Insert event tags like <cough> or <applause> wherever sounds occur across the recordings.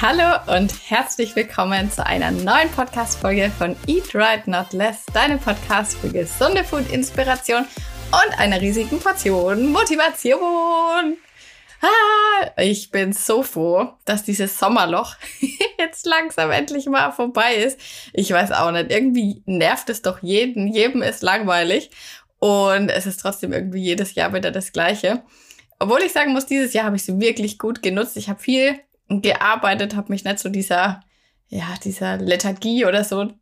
Hallo und herzlich willkommen zu einer neuen Podcast-Folge von Eat Right Not Less, deinem Podcast für gesunde Food-Inspiration und einer riesigen Portion Motivation. Ah, ich bin so froh, dass dieses Sommerloch <laughs> jetzt langsam endlich mal vorbei ist. Ich weiß auch nicht, irgendwie nervt es doch jeden, jedem ist langweilig und es ist trotzdem irgendwie jedes Jahr wieder das Gleiche. Obwohl ich sagen muss, dieses Jahr habe ich es wirklich gut genutzt. Ich habe viel gearbeitet, habe mich nicht so dieser, ja, dieser Lethargie oder so,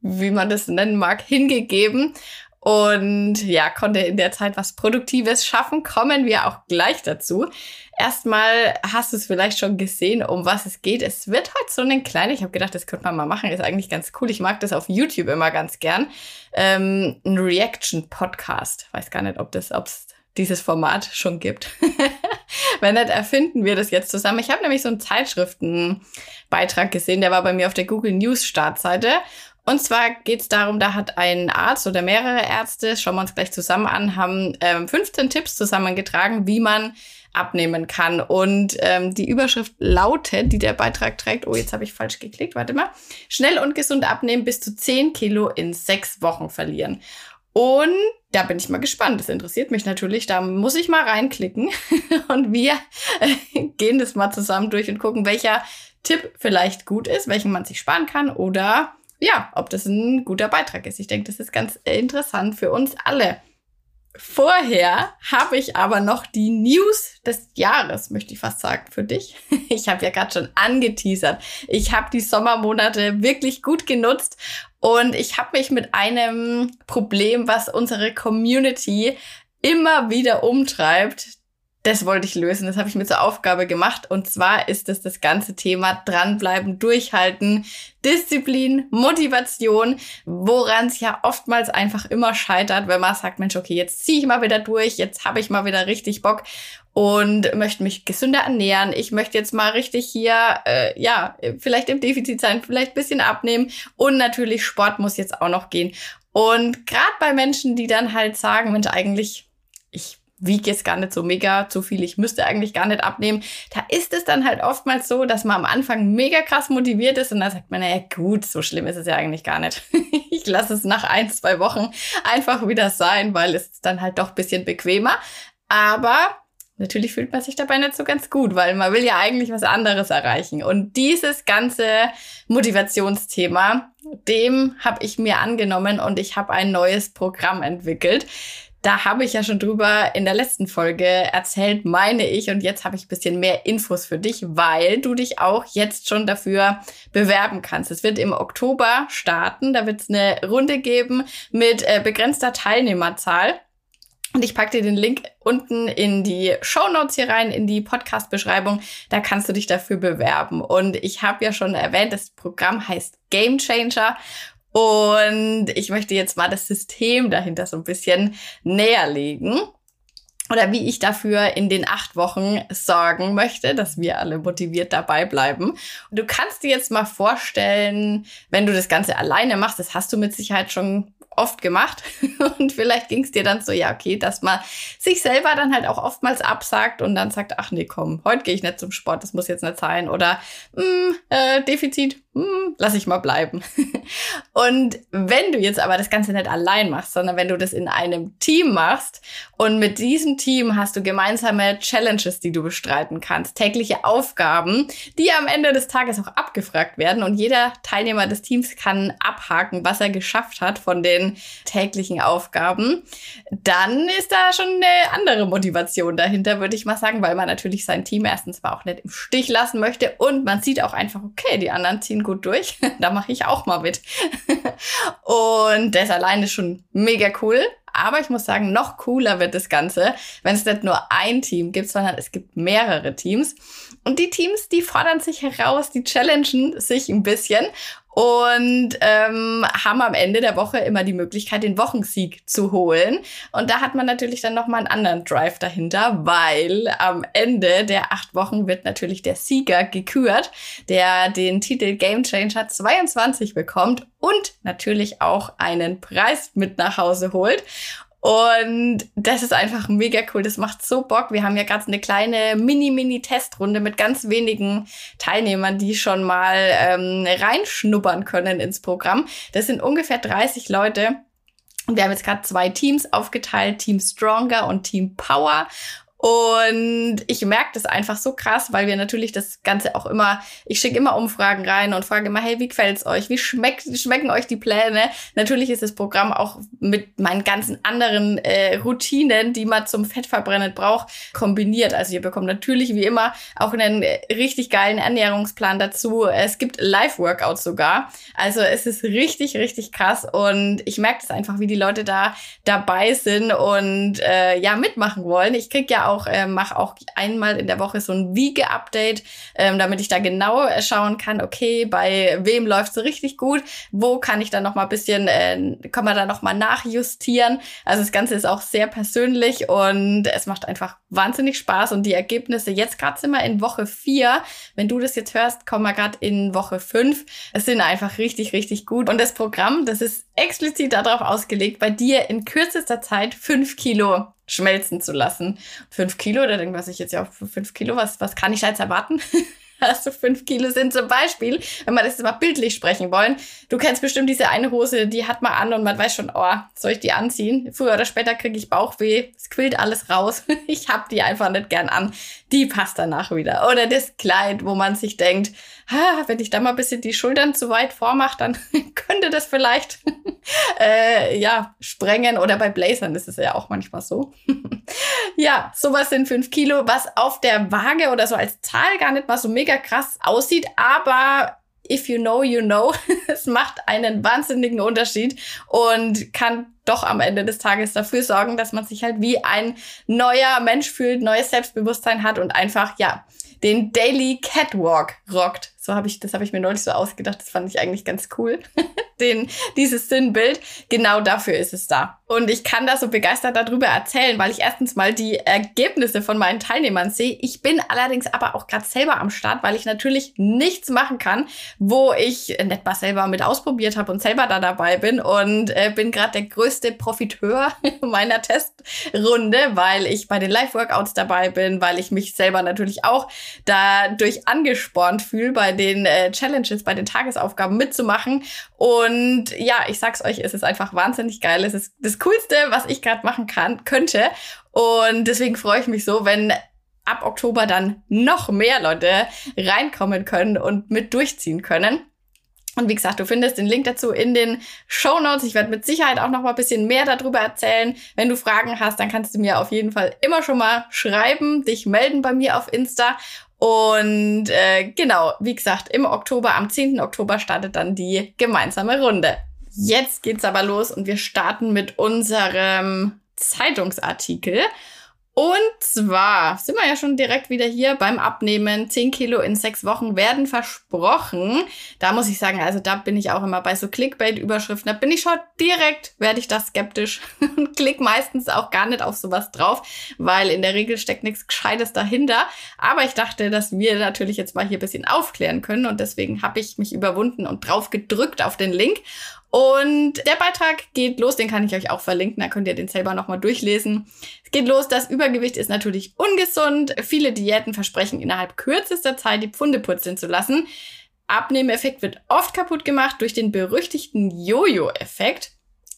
wie man das nennen mag, hingegeben. Und ja, konnte in der Zeit was Produktives schaffen. Kommen wir auch gleich dazu. Erstmal hast du es vielleicht schon gesehen, um was es geht. Es wird heute so ein kleiner, ich habe gedacht, das könnte man mal machen, ist eigentlich ganz cool. Ich mag das auf YouTube immer ganz gern. Ähm, ein Reaction-Podcast. Weiß gar nicht, ob das, ob es dieses Format schon gibt. <laughs> Wenn nicht, erfinden wir das jetzt zusammen. Ich habe nämlich so einen Zeitschriftenbeitrag gesehen, der war bei mir auf der Google News Startseite. Und zwar geht es darum, da hat ein Arzt oder mehrere Ärzte, schauen wir uns gleich zusammen an, haben ähm, 15 Tipps zusammengetragen, wie man abnehmen kann. Und ähm, die Überschrift lautet, die der Beitrag trägt, oh, jetzt habe ich falsch geklickt, warte mal, schnell und gesund abnehmen, bis zu 10 Kilo in sechs Wochen verlieren. Und da bin ich mal gespannt. Das interessiert mich natürlich. Da muss ich mal reinklicken. <laughs> Und wir äh, gehen das mal zusammen durch und gucken, welcher Tipp vielleicht gut ist, welchen man sich sparen kann oder ja, ob das ein guter Beitrag ist. Ich denke, das ist ganz interessant für uns alle. Vorher habe ich aber noch die News des Jahres, möchte ich fast sagen, für dich. <laughs> Ich habe ja gerade schon angeteasert. Ich habe die Sommermonate wirklich gut genutzt und ich habe mich mit einem Problem, was unsere Community immer wieder umtreibt, das wollte ich lösen. Das habe ich mir zur Aufgabe gemacht. Und zwar ist es das ganze Thema dranbleiben, durchhalten, Disziplin, Motivation, woran es ja oftmals einfach immer scheitert, wenn man sagt, Mensch, okay, jetzt ziehe ich mal wieder durch, jetzt habe ich mal wieder richtig Bock und möchte mich gesünder ernähren. Ich möchte jetzt mal richtig hier, äh, ja, vielleicht im Defizit sein, vielleicht bisschen abnehmen und natürlich Sport muss jetzt auch noch gehen. Und gerade bei Menschen, die dann halt sagen, Mensch, eigentlich, ich wiege jetzt gar nicht so mega zu viel, ich müsste eigentlich gar nicht abnehmen. Da ist es dann halt oftmals so, dass man am Anfang mega krass motiviert ist und dann sagt man, naja gut, so schlimm ist es ja eigentlich gar nicht. <laughs> ich lasse es nach ein, zwei Wochen einfach wieder sein, weil es ist dann halt doch bisschen bequemer. Aber natürlich fühlt man sich dabei nicht so ganz gut, weil man will ja eigentlich was anderes erreichen. Und dieses ganze Motivationsthema, dem habe ich mir angenommen und ich habe ein neues Programm entwickelt da habe ich ja schon drüber in der letzten Folge erzählt, meine ich. Und jetzt habe ich ein bisschen mehr Infos für dich, weil du dich auch jetzt schon dafür bewerben kannst. Es wird im Oktober starten. Da wird es eine Runde geben mit äh, begrenzter Teilnehmerzahl. Und ich packe dir den Link unten in die Show Notes hier rein, in die Podcast-Beschreibung. Da kannst du dich dafür bewerben. Und ich habe ja schon erwähnt, das Programm heißt Game Changer. Und ich möchte jetzt mal das System dahinter so ein bisschen näher legen. Oder wie ich dafür in den acht Wochen sorgen möchte, dass wir alle motiviert dabei bleiben. Und du kannst dir jetzt mal vorstellen, wenn du das Ganze alleine machst, das hast du mit Sicherheit schon oft gemacht. <laughs> Und vielleicht ging es dir dann so, ja, okay, dass man sich selber dann halt auch oftmals absagt und dann sagt, ach nee, komm, heute gehe ich nicht zum Sport, das muss jetzt nicht sein. Oder mh, hm, äh, Defizit, hm, lass ich mal bleiben. <laughs> und wenn du jetzt aber das Ganze nicht allein machst, sondern wenn du das in einem Team machst und mit diesem Team hast du gemeinsame Challenges, die du bestreiten kannst, tägliche Aufgaben, die am Ende des Tages auch abgefragt werden und jeder Teilnehmer des Teams kann abhaken, was er geschafft hat von den täglichen Aufgaben, dann ist da schon eine andere Motivation dahinter, würde ich mal sagen, weil man natürlich sein Team erstens mal auch nicht im Stich lassen möchte und man sieht auch einfach, okay, die anderen ziehen gut durch. <laughs> da mache ich auch mal mit. und das allein ist schon mega cool. Aber ich muss sagen, noch cooler wird das Ganze, wenn es nicht nur ein Team gibt, sondern es gibt mehrere Teams. Und die Teams, die fordern sich heraus, die challengen sich ein bisschen und ähm, haben am Ende der Woche immer die Möglichkeit, den Wochensieg zu holen. Und da hat man natürlich dann nochmal einen anderen Drive dahinter, weil am Ende der acht Wochen wird natürlich der Sieger gekürt, der den Titel Game Changer 22 bekommt und natürlich auch einen Preis mit nach Hause holt. Und das ist einfach mega cool. Das macht so Bock. Wir haben ja gerade eine kleine Mini-Mini-Testrunde mit ganz wenigen Teilnehmern, die schon mal ähm, reinschnuppern können ins Programm. Das sind ungefähr 30 Leute. Und wir haben jetzt gerade zwei Teams aufgeteilt, Team Stronger und Team Power. Und ich merke das einfach so krass, weil wir natürlich das Ganze auch immer, ich schicke immer Umfragen rein und frage immer, hey, wie gefällt's euch? Wie schmeckt, schmecken euch die Pläne? Natürlich ist das Programm auch mit meinen ganzen anderen äh, Routinen, die man zum Fettverbrennen braucht, kombiniert. Also ihr bekommt natürlich wie immer auch einen richtig geilen Ernährungsplan dazu. Es gibt Live-Workouts sogar. Also es ist richtig, richtig krass und ich merke das einfach, wie die Leute da dabei sind und äh, ja mitmachen wollen. Ich krieg ja auch, äh, mache auch einmal in der Woche so ein Wiege-Update, ähm, damit ich da genau äh, schauen kann, okay, bei wem läuft es richtig gut, wo kann ich dann noch mal ein bisschen, äh, kann man da noch mal nachjustieren. Also das Ganze ist auch sehr persönlich und es macht einfach wahnsinnig Spaß und die Ergebnisse, jetzt gerade sind wir in Woche vier. Wenn du das jetzt hörst, kommen wir gerade in Woche fünf. Es sind einfach richtig, richtig gut. Und das Programm, das ist explizit darauf ausgelegt, bei dir in kürzester Zeit fünf Kilo schmelzen zu lassen. Fünf Kilo, da denkt man sich jetzt ja, fünf Kilo, was, was kann ich da jetzt erwarten? <laughs> <laughs> also fünf Kilo sind zum Beispiel, wenn wir das jetzt mal bildlich sprechen wollen. Du kennst bestimmt diese eine Hose, die hat man an und man weiß schon, oh, soll ich die anziehen? Früher oder später kriege ich Bauchweh, es quillt alles raus. <laughs> ich hab die einfach nicht gern an. Die passt danach wieder. Oder das Kleid, wo man sich denkt, ha, wenn ich da mal ein bisschen die Schultern zu weit vormache, dann <laughs> könnte das vielleicht äh, ja sprengen. Oder bei Blazern ist es ja auch manchmal so. ja, sowas sind fünf Kilo, was auf der Waage oder so als Zahl gar nicht mal so mega krass aussieht, aber if you know, you know. <laughs> es macht einen wahnsinnigen Unterschied und kann doch am Ende des Tages dafür sorgen, dass man sich halt wie ein neuer Mensch fühlt, neues Selbstbewusstsein hat und einfach, ja, den Daily Catwalk rockt. So habe ich, das habe ich mir neulich so ausgedacht. Das fand ich eigentlich ganz cool. <laughs> Den, dieses Sinnbild. Genau dafür ist es da. Und ich kann da so begeistert darüber erzählen, weil ich erstens mal die Ergebnisse von meinen Teilnehmern sehe. Ich bin allerdings aber auch gerade selber am Start, weil ich natürlich nichts machen kann, wo ich nicht mal selber mit ausprobiert habe und selber da dabei bin und äh, bin gerade der größte Profiteur <laughs> meiner Testrunde, weil ich bei den Live-Workouts dabei bin, weil ich mich selber natürlich auch dadurch angespornt fühle, bei den äh, Challenges, bei den Tagesaufgaben mitzumachen. Und ja, ich sag's euch, es ist einfach wahnsinnig geil. Es ist das Coolste, was ich gerade machen kann, könnte. Und deswegen freue ich mich so, wenn ab Oktober dann noch mehr Leute reinkommen können und mit durchziehen können. Und wie gesagt, du findest den Link dazu in den Show Notes. Ich werde mit Sicherheit auch noch mal ein bisschen mehr darüber erzählen. Wenn du Fragen hast, dann kannst du mir auf jeden Fall immer schon mal schreiben, dich melden bei mir auf Insta. Und äh, genau, wie gesagt, im Oktober, am 10. Oktober startet dann die gemeinsame Runde. Jetzt geht's aber los und wir starten mit unserem Zeitungsartikel. Und zwar sind wir ja schon direkt wieder hier beim Abnehmen. 10 Kilo in sechs Wochen werden versprochen. Da muss ich sagen, also da bin ich auch immer bei so Clickbait-Überschriften. Da bin ich schon direkt, werde ich da skeptisch <laughs> und klick meistens auch gar nicht auf sowas drauf, weil in der Regel steckt nichts Gescheites dahinter. Aber ich dachte, dass wir natürlich jetzt mal hier ein bisschen aufklären können und deswegen habe ich mich überwunden und drauf gedrückt auf den Link. Und der Beitrag geht los, den kann ich euch auch verlinken, da könnt ihr den selber nochmal durchlesen. Es geht los, das Übergewicht ist natürlich ungesund. Viele Diäten versprechen innerhalb kürzester Zeit die Pfunde purzeln zu lassen. Abnehmeffekt wird oft kaputt gemacht durch den berüchtigten Jojo-Effekt.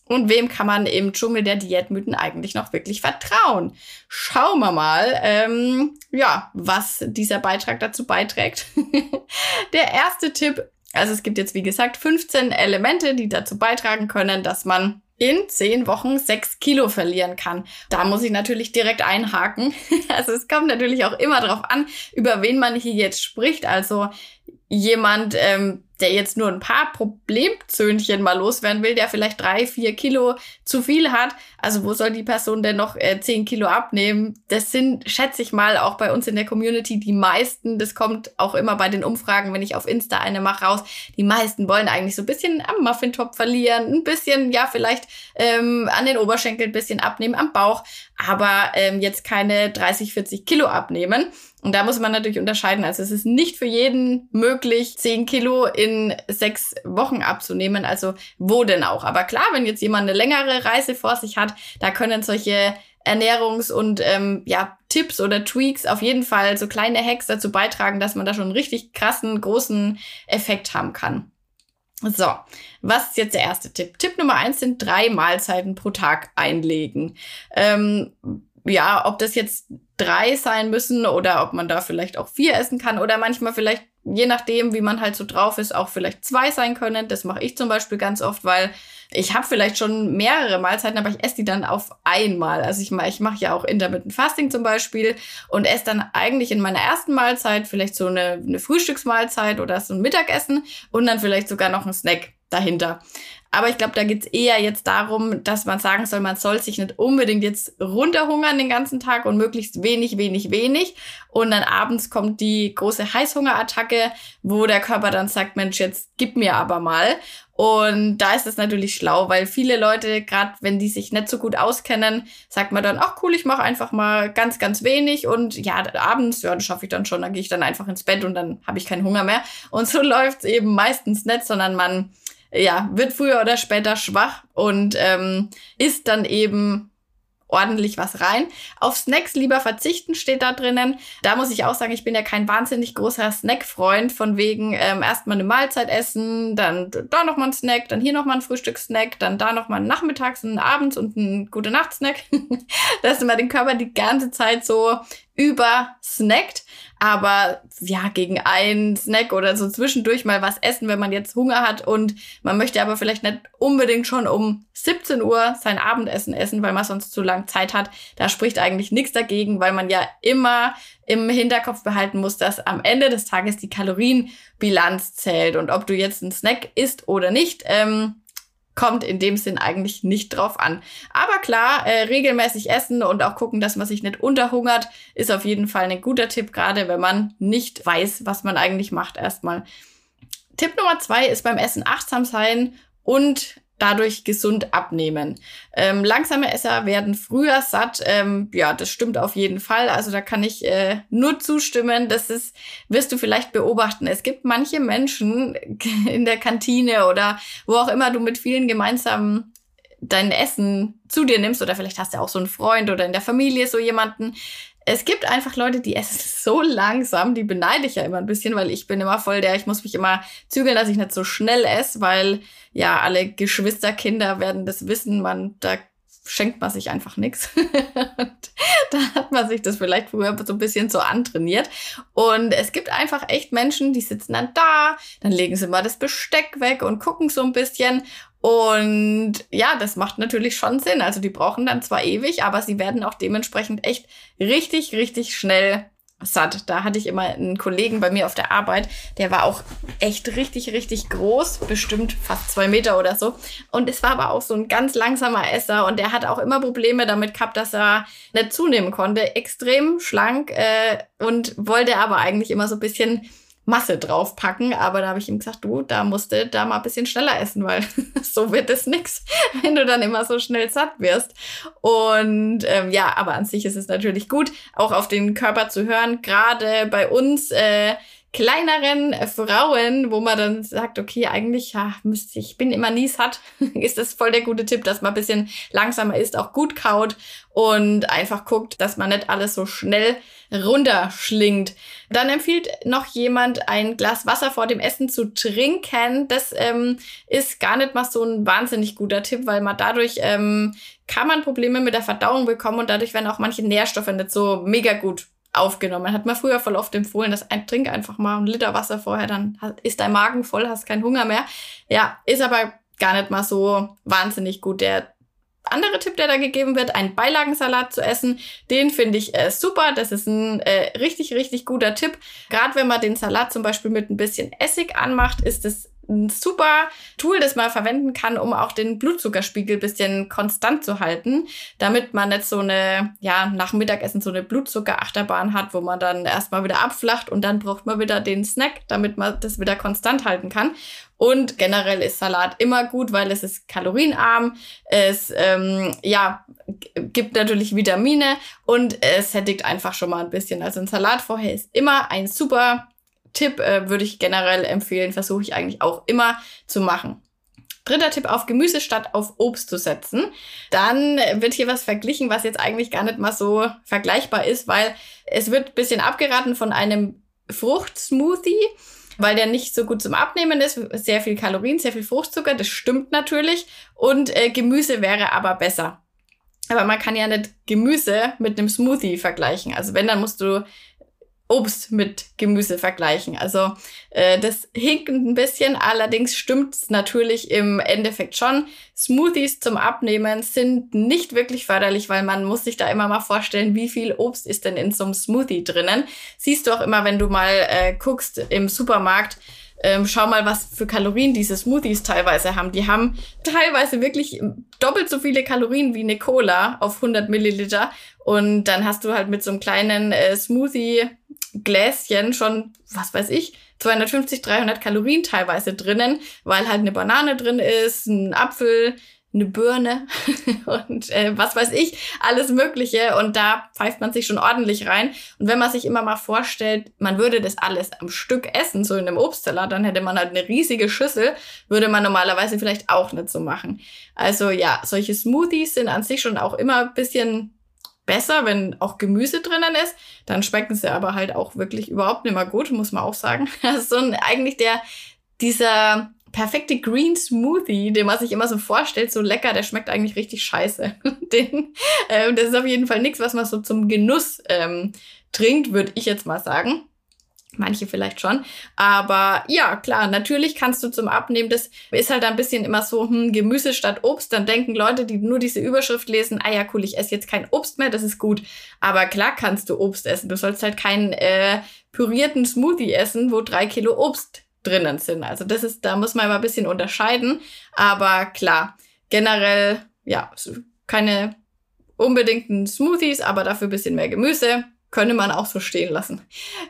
Und wem kann man im Dschungel der Diätmythen eigentlich noch wirklich vertrauen? Schauen wir mal, ähm, ja, was dieser Beitrag dazu beiträgt. <laughs> der erste Tipp also es gibt jetzt, wie gesagt, 15 Elemente, die dazu beitragen können, dass man in 10 Wochen 6 Kilo verlieren kann. Da muss ich natürlich direkt einhaken. <laughs> Also es kommt natürlich auch immer darauf an, über wen man hier jetzt spricht. Also jemand, ähm, der jetzt nur ein paar Problemzöhnchen mal loswerden will, der vielleicht drei, vier Kilo zu viel hat. Also wo soll die Person denn noch äh, zehn Kilo abnehmen? Das sind, schätze ich mal, auch bei uns in der Community die meisten. Das kommt auch immer bei den Umfragen, wenn ich auf Insta eine mache, raus. Die meisten wollen eigentlich so ein bisschen am Muffintop verlieren, ein bisschen, ja, vielleicht ähm, an den Oberschenkeln ein bisschen abnehmen, am Bauch, aber ähm, jetzt keine 30, 40 Kilo abnehmen. Und da muss man natürlich unterscheiden. Also es ist nicht für jeden möglich, 10 Kilo in in sechs Wochen abzunehmen. Also wo denn auch? Aber klar, wenn jetzt jemand eine längere Reise vor sich hat, da können solche Ernährungs- und ähm, ja, Tipps oder Tweaks auf jeden Fall so kleine Hacks dazu beitragen, dass man da schon einen richtig krassen, großen Effekt haben kann. So, was ist jetzt der erste Tipp? Tipp Nummer eins sind drei Mahlzeiten pro Tag einlegen. Ähm, ja, ob das jetzt drei sein müssen oder ob man da vielleicht auch vier essen kann oder manchmal vielleicht, je nachdem, wie man halt so drauf ist, auch vielleicht zwei sein können. Das mache ich zum Beispiel ganz oft, weil ich habe vielleicht schon mehrere Mahlzeiten, aber ich esse die dann auf einmal. Also ich, ich mache ja auch Intermittent Fasting zum Beispiel und esse dann eigentlich in meiner ersten Mahlzeit vielleicht so eine, eine Frühstücksmahlzeit oder so ein Mittagessen und dann vielleicht sogar noch ein Snack dahinter. Aber ich glaube, da geht's eher jetzt darum, dass man sagen soll, man soll sich nicht unbedingt jetzt runterhungern den ganzen Tag und möglichst wenig, wenig, wenig. Und dann abends kommt die große Heißhungerattacke, wo der Körper dann sagt, Mensch, jetzt gib mir aber mal. Und da ist es natürlich schlau, weil viele Leute, gerade wenn die sich nicht so gut auskennen, sagt man dann, ach cool, ich mache einfach mal ganz, ganz wenig und ja, abends, ja, das schaffe ich dann schon, dann gehe ich dann einfach ins Bett und dann habe ich keinen Hunger mehr. Und so <laughs> läuft's eben meistens nicht, sondern man ja, wird früher oder später schwach und ähm, isst dann eben ordentlich was rein. Auf Snacks lieber verzichten steht da drinnen. Da muss ich auch sagen, ich bin ja kein wahnsinnig großer Snack-Freund, von wegen ähm, erstmal eine Mahlzeit essen, dann da noch mal ein Snack, dann hier noch mal ein Frühstückssnack, dann da noch mal ein Nachmittags, ein Abends und ein gute Nacht-Snack. <laughs> Dass man den Körper die ganze Zeit so übersnackt. Aber ja, gegen einen Snack oder so zwischendurch mal was essen, wenn man jetzt Hunger hat und man möchte aber vielleicht nicht unbedingt schon um 17 Uhr sein Abendessen essen, weil man sonst zu lang Zeit hat. Da spricht eigentlich nichts dagegen, weil man ja immer im Hinterkopf behalten muss, dass am Ende des Tages die Kalorienbilanz zählt. Und ob du jetzt einen Snack isst oder nicht, ähm, kommt in dem Sinn eigentlich nicht drauf an. Aber klar, äh, regelmäßig essen und auch gucken, dass man sich nicht unterhungert, ist auf jeden Fall ein guter Tipp, gerade wenn man nicht weiß, was man eigentlich macht erstmal. Tipp Nummer zwei ist beim Essen achtsam sein und dadurch gesund abnehmen. Ähm, langsame Esser werden früher satt. Ähm, ja, das stimmt auf jeden Fall. Also da kann ich äh, nur zustimmen. Das ist, wirst du vielleicht beobachten. Es gibt manche Menschen <laughs> in der Kantine oder wo auch immer du mit vielen gemeinsam dein Essen zu dir nimmst oder vielleicht hast du auch so einen Freund oder in der Familie so jemanden, es gibt einfach Leute, die essen <laughs> so langsam, die beneide ich ja immer ein bisschen, weil ich bin immer voll der, ich muss mich immer zügeln, dass ich nicht so schnell esse, weil ja, alle Geschwisterkinder werden das wissen, man, da schenkt man sich einfach nichts. <laughs> da hat man sich das vielleicht früher so ein bisschen so antrainiert. Und es gibt einfach echt Menschen, die sitzen dann da, dann legen sie mal das Besteck weg und gucken so ein bisschen. Und ja, das macht natürlich schon Sinn. Also die brauchen dann zwar ewig, aber sie werden auch dementsprechend echt richtig, richtig schnell satt. Da hatte ich immer einen Kollegen bei mir auf der Arbeit, der war auch echt richtig, richtig groß, bestimmt fast zwei Meter oder so. Und es war aber auch so ein ganz langsamer Esser und der hat auch immer Probleme damit gehabt, dass er nicht zunehmen konnte. Extrem schlank äh, und wollte aber eigentlich immer so ein bisschen Masse draufpacken. Aber da habe ich ihm gesagt, du, da musst du da mal ein bisschen schneller essen, weil <laughs> so wird es nix, wenn du dann immer so schnell satt wirst. Und ähm, ja, aber an sich ist es natürlich gut, auch auf den Körper zu hören. Gerade bei uns äh, kleineren Frauen, wo man dann sagt, okay, eigentlich ja, müsste ich bin immer nie satt, <laughs> ist das voll der gute Tipp, dass man ein bisschen langsamer ist, auch gut kaut und einfach guckt, dass man nicht alles so schnell runterschlingt. Dann empfiehlt noch jemand, ein Glas Wasser vor dem Essen zu trinken. Das ähm, ist gar nicht mal so ein wahnsinnig guter Tipp, weil man dadurch ähm, kann man Probleme mit der Verdauung bekommen und dadurch werden auch manche Nährstoffe nicht so mega gut aufgenommen. Hat man früher voll oft empfohlen, dass ein trink einfach mal einen Liter Wasser vorher, dann ist dein Magen voll, hast keinen Hunger mehr. Ja, ist aber gar nicht mal so wahnsinnig gut. Der andere Tipp, der da gegeben wird, einen Beilagensalat zu essen, den finde ich äh, super. Das ist ein äh, richtig, richtig guter Tipp. Gerade wenn man den Salat zum Beispiel mit ein bisschen Essig anmacht, ist es ein super Tool, das man verwenden kann, um auch den Blutzuckerspiegel bisschen konstant zu halten, damit man nicht so eine, ja, nach Mittagessen so eine Blutzuckerachterbahn hat, wo man dann erstmal wieder abflacht und dann braucht man wieder den Snack, damit man das wieder konstant halten kann. Und generell ist Salat immer gut, weil es ist kalorienarm, es ähm, ja, gibt natürlich Vitamine und es sättigt einfach schon mal ein bisschen. Also ein Salat vorher ist immer ein super Tipp äh, würde ich generell empfehlen, versuche ich eigentlich auch immer zu machen. Dritter Tipp, auf Gemüse statt auf Obst zu setzen. Dann wird hier was verglichen, was jetzt eigentlich gar nicht mal so vergleichbar ist, weil es wird bisschen abgeraten von einem Fruchtsmoothie, weil der nicht so gut zum Abnehmen ist. Sehr viel Kalorien, sehr viel Fruchtzucker, das stimmt natürlich. Und äh, Gemüse wäre aber besser. Aber man kann ja nicht Gemüse mit einem Smoothie vergleichen. Also wenn, dann musst du Obst mit Gemüse vergleichen. Also äh, das hinkt ein bisschen, allerdings stimmt es natürlich im Endeffekt schon. Smoothies zum Abnehmen sind nicht wirklich förderlich, weil man muss sich da immer mal vorstellen, wie viel Obst ist denn in so einem Smoothie drinnen. Siehst du auch immer, wenn du mal äh, guckst im Supermarkt, ähm, schau mal, was für Kalorien diese Smoothies teilweise haben. Die haben teilweise wirklich doppelt so viele Kalorien wie eine Cola auf 100 Milliliter. Und dann hast du halt mit so einem kleinen äh, Smoothie-Gläschen schon, was weiß ich, 250, 300 Kalorien teilweise drinnen, weil halt eine Banane drin ist, ein Apfel, eine Birne <laughs> und äh, was weiß ich, alles Mögliche. Und da pfeift man sich schon ordentlich rein. Und wenn man sich immer mal vorstellt, man würde das alles am Stück essen, so in einem Obstsalat, dann hätte man halt eine riesige Schüssel, würde man normalerweise vielleicht auch nicht so machen. Also ja, solche Smoothies sind an sich schon auch immer bisschen besser, wenn auch Gemüse drinnen ist. Dann schmecken sie aber halt auch wirklich überhaupt nicht mehr gut, muss man auch sagen. <laughs> Also so ein, eigentlich der, dieser perfekte Green Smoothie, den man sich immer so vorstellt, so lecker, der schmeckt eigentlich richtig scheiße. <laughs> den, äh, das ist auf jeden Fall nichts, was man so zum Genuss ähm, trinkt, würde ich jetzt mal sagen. Manche vielleicht schon. Aber ja, klar, natürlich kannst du zum Abnehmen, das ist halt ein bisschen immer so, hm, Gemüse statt Obst. Dann denken Leute, die nur diese Überschrift lesen, ah ja, cool, ich esse jetzt kein Obst mehr, das ist gut. Aber klar kannst du Obst essen. Du sollst halt keinen äh, pürierten Smoothie essen, wo drei Kilo Obst drinnen sind. Also das ist, da muss man immer ein bisschen unterscheiden. Aber klar, generell, ja, keine unbedingten Smoothies, aber dafür ein bisschen mehr Gemüse. Könnte man auch so stehen lassen.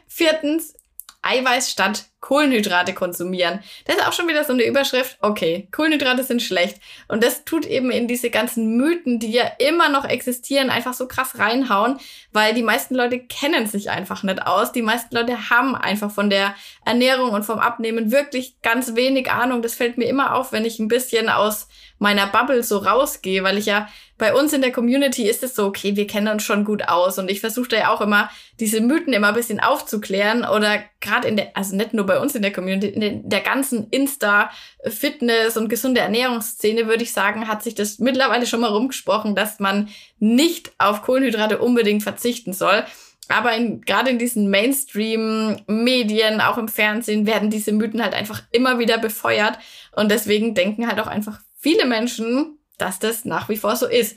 Viertens, Eiweiß statt Kohlenhydrate konsumieren. Das ist auch schon wieder so eine Überschrift. Okay, Kohlenhydrate sind schlecht. Und das tut eben in diese ganzen Mythen, die ja immer noch existieren, einfach so krass reinhauen, weil die meisten Leute kennen sich einfach nicht aus. Die meisten Leute haben einfach von der Ernährung und vom Abnehmen wirklich ganz wenig Ahnung. Das fällt mir immer auf, wenn ich ein bisschen aus meiner Bubble so rausgehe, weil ich ja bei uns in der Community ist es so, okay, wir kennen uns schon gut aus und ich versuche da ja auch immer diese Mythen immer ein bisschen aufzuklären oder gerade in der, also nicht nur bei uns in der Community, in der ganzen Insta, Fitness und gesunde Ernährungsszene, würde ich sagen, hat sich das mittlerweile schon mal rumgesprochen, dass man nicht auf Kohlenhydrate unbedingt verzichten soll. Aber in, gerade in diesen Mainstream-Medien, auch im Fernsehen, werden diese Mythen halt einfach immer wieder befeuert. Und deswegen denken halt auch einfach viele Menschen, dass das nach wie vor so ist.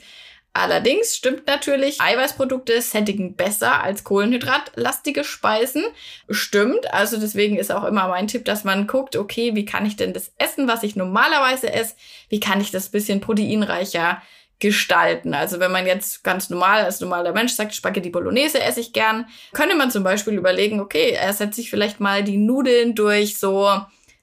Allerdings stimmt natürlich, Eiweißprodukte sättigen besser als kohlenhydratlastige Speisen. Stimmt, also deswegen ist auch immer mein Tipp, dass man guckt, okay, wie kann ich denn das essen, was ich normalerweise esse? Wie kann ich das bisschen proteinreicher gestalten? Also wenn man jetzt ganz normal als normaler Mensch sagt, Spaghetti Bolognese esse ich gern, könnte man zum Beispiel überlegen, okay, ersetze ich vielleicht mal die Nudeln durch so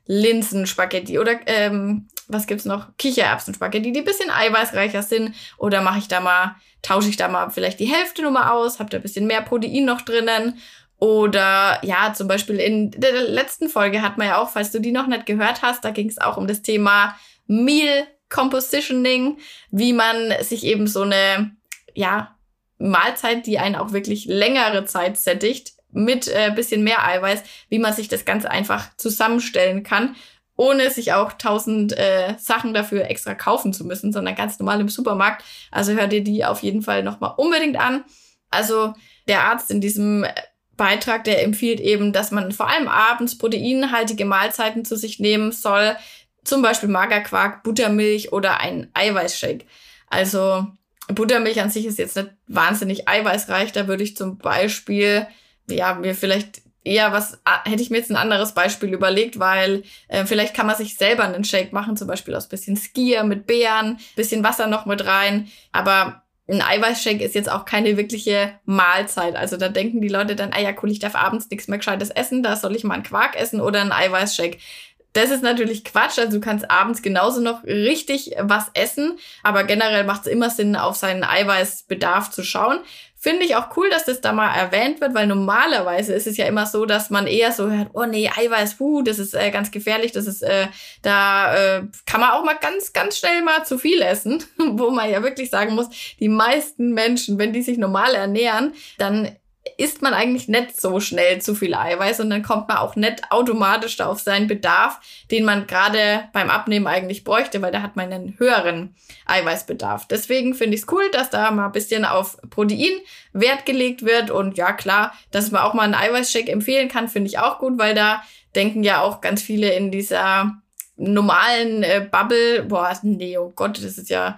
Linsenspaghetti oder ähm, was gibt's noch? Kichererbsenspaghetti, die ein bisschen eiweißreicher sind. Oder mache ich da mal, tausche ich da mal vielleicht die Hälfte nur mal aus, habt da ein bisschen mehr Protein noch drinnen. Oder ja, zum Beispiel in der letzten Folge hat man ja auch, falls du die noch nicht gehört hast, da ging es auch um das Thema Meal Compositioning, wie man sich eben so eine, ja, Mahlzeit, die einen auch wirklich längere Zeit sättigt, mit äh, bisschen mehr Eiweiß, wie man sich das ganz einfach zusammenstellen kann ohne sich auch tausend äh, Sachen dafür extra kaufen zu müssen, sondern ganz normal im Supermarkt. Also hör dir die auf jeden Fall nochmal unbedingt an. Also der Arzt in diesem Beitrag, der empfiehlt eben, dass man vor allem abends proteinhaltige Mahlzeiten zu sich nehmen soll. Zum Beispiel Magerquark, Buttermilch oder ein Eiweißshake. Also Buttermilch an sich ist jetzt nicht wahnsinnig eiweißreich. Da würde ich zum Beispiel, ja, mir vielleicht eher was, ah, hätte ich mir jetzt ein anderes Beispiel überlegt, weil äh, vielleicht kann man sich selber einen Shake machen, zum Beispiel aus bisschen Skier mit Beeren, bisschen Wasser noch mit rein. Aber ein Eiweißshake ist jetzt auch keine wirkliche Mahlzeit. Also da denken die Leute dann, ah ja, cool, ich darf abends nichts mehr Gescheites essen, da soll ich mal einen Quark essen oder einen Eiweißshake. Das ist natürlich Quatsch. Also du kannst abends genauso noch richtig was essen. Aber generell macht es immer Sinn, auf seinen Eiweißbedarf zu schauen. Finde ich auch cool, dass das da mal erwähnt wird, weil normalerweise ist es ja immer so, dass man eher so hört, oh nee, Eiweiß, puh, das ist äh, ganz gefährlich, das ist, äh, da äh, kann man auch mal ganz, ganz schnell mal zu viel essen, <laughs> wo man ja wirklich sagen muss, die meisten Menschen, wenn die sich normal ernähren, dann isst man eigentlich nicht so schnell zu viel Eiweiß und dann kommt man auch nicht automatisch da auf seinen Bedarf, den man gerade beim Abnehmen eigentlich bräuchte, weil da hat man einen höheren Eiweißbedarf. Deswegen finde ich es cool, dass da mal ein bisschen auf Protein Wert gelegt wird und ja klar, dass man auch mal einen Eiweißshake empfehlen kann, finde ich auch gut, weil da denken ja auch ganz viele in dieser normalen äh, Bubble, boah, nee, oh Gott, das ist ja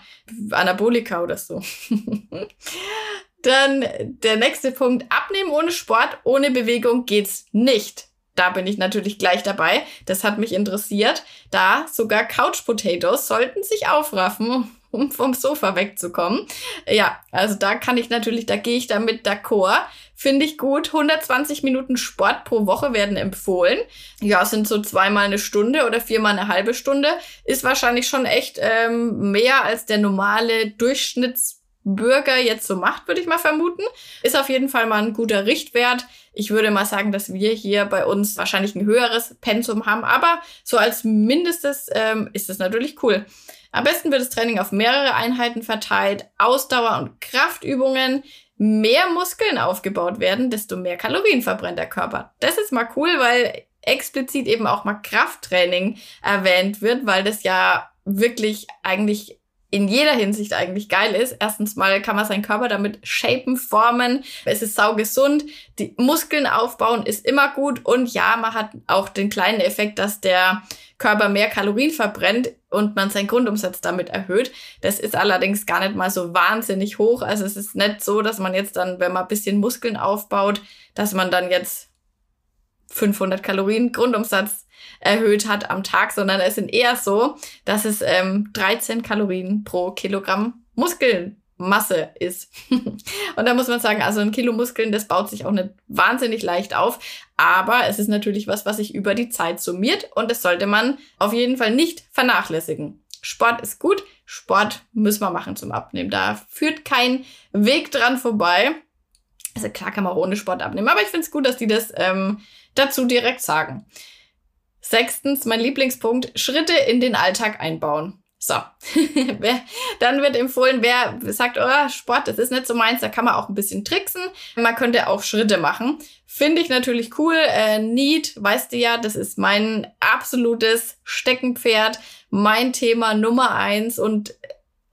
Anabolika oder so. <laughs> Dann der nächste Punkt. Abnehmen ohne Sport, ohne Bewegung geht's nicht. Da bin ich natürlich gleich dabei. Das hat mich interessiert. Da sogar Couch Potatoes sollten sich aufraffen, <laughs> um vom Sofa wegzukommen. Ja, also da kann ich natürlich, da gehe ich damit d'accord. Finde ich gut. 120 Minuten Sport pro Woche werden empfohlen. Ja, sind so zweimal eine Stunde oder viermal eine halbe Stunde. Ist wahrscheinlich schon echt ähm, mehr als der normale Durchschnitts Bürger jetzt so macht, würde ich mal vermuten. Ist auf jeden Fall mal ein guter Richtwert. Ich würde mal sagen, dass wir hier bei uns wahrscheinlich ein höheres Pensum haben, aber so als Mindestes ähm, ist das natürlich cool. Am besten wird das Training auf mehrere Einheiten verteilt, Ausdauer- und Kraftübungen, mehr Muskeln aufgebaut werden, desto mehr Kalorien verbrennt der Körper. Das ist mal cool, weil explizit eben auch mal Krafttraining erwähnt wird, weil das ja wirklich eigentlich in jeder Hinsicht eigentlich geil ist. Erstens mal kann man seinen Körper damit shapen, formen. Es ist saugesund. Die Muskeln aufbauen ist immer gut. Und ja, man hat auch den kleinen Effekt, dass der Körper mehr Kalorien verbrennt und man seinen Grundumsatz damit erhöht. Das ist allerdings gar nicht mal so wahnsinnig hoch. Also es ist nicht so, dass man jetzt dann, wenn man ein bisschen Muskeln aufbaut, dass man dann jetzt 500 Kalorien Grundumsatz erhöht hat am Tag, sondern es sind eher so, dass es ähm, 13 Kalorien pro Kilogramm Muskelmasse ist. <laughs> und da muss man sagen, also ein Kilo Muskeln, das baut sich auch nicht wahnsinnig leicht auf, aber es ist natürlich was, was sich über die Zeit summiert und das sollte man auf jeden Fall nicht vernachlässigen. Sport ist gut, Sport müssen wir machen zum Abnehmen. Da führt kein Weg dran vorbei. Also klar kann man auch ohne Sport abnehmen, aber ich finde es gut, dass die das ähm, dazu direkt sagen. Sechstens, mein Lieblingspunkt, Schritte in den Alltag einbauen. So, <laughs> dann wird empfohlen, wer sagt, oh, Sport, das ist nicht so meins, da kann man auch ein bisschen tricksen. Man könnte auch Schritte machen. Finde ich natürlich cool. Äh, Need, weißt du ja, das ist mein absolutes Steckenpferd, mein Thema Nummer eins und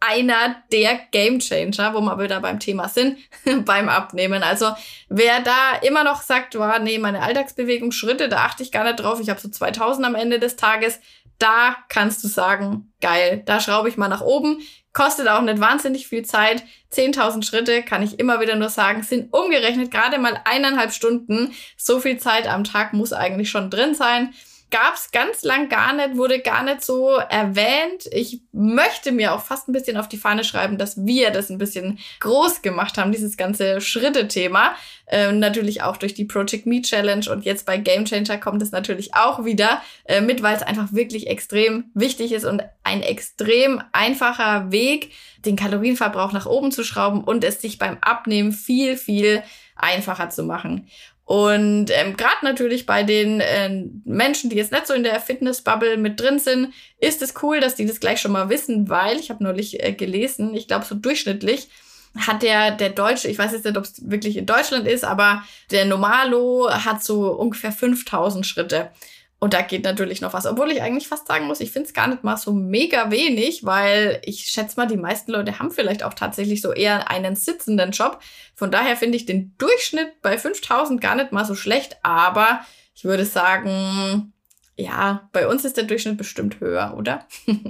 einer der Gamechanger, wo wir wieder beim Thema sind, <laughs> beim Abnehmen. Also wer da immer noch sagt, oh, nee, meine Alltagsbewegung, Schritte, da achte ich gar nicht drauf, ich habe so 2000 am Ende des Tages, da kannst du sagen, geil, da schraube ich mal nach oben. Kostet auch nicht wahnsinnig viel Zeit. 10.000 Schritte, kann ich immer wieder nur sagen, sind umgerechnet gerade mal eineinhalb Stunden. So viel Zeit am Tag muss eigentlich schon drin sein gab es ganz lang gar nicht, wurde gar nicht so erwähnt. Ich möchte mir auch fast ein bisschen auf die Fahne schreiben, dass wir das ein bisschen groß gemacht haben, dieses ganze Schritte-Thema. Ähm, natürlich auch durch die Project Me Challenge und jetzt bei Game Changer kommt es natürlich auch wieder äh, mit, weil es einfach wirklich extrem wichtig ist und ein extrem einfacher Weg, den Kalorienverbrauch nach oben zu schrauben und es sich beim Abnehmen viel, viel einfacher zu machen. Und ähm, gerade natürlich bei den äh, Menschen, die jetzt nicht so in der Fitness-Bubble mit drin sind, ist es cool, dass die das gleich schon mal wissen, weil ich habe neulich äh, gelesen, ich glaube so durchschnittlich hat der der Deutsche, ich weiß jetzt nicht, ob es wirklich in Deutschland ist, aber der Normalo hat so ungefähr 5000 Schritte. Und da geht natürlich noch was, obwohl ich eigentlich fast sagen muss, ich finde es gar nicht mal so mega wenig, weil ich schätze mal, die meisten Leute haben vielleicht auch tatsächlich so eher einen sitzenden Job. Von daher finde ich den Durchschnitt bei 5000 gar nicht mal so schlecht, aber ich würde sagen, ja, bei uns ist der Durchschnitt bestimmt höher, oder? <laughs>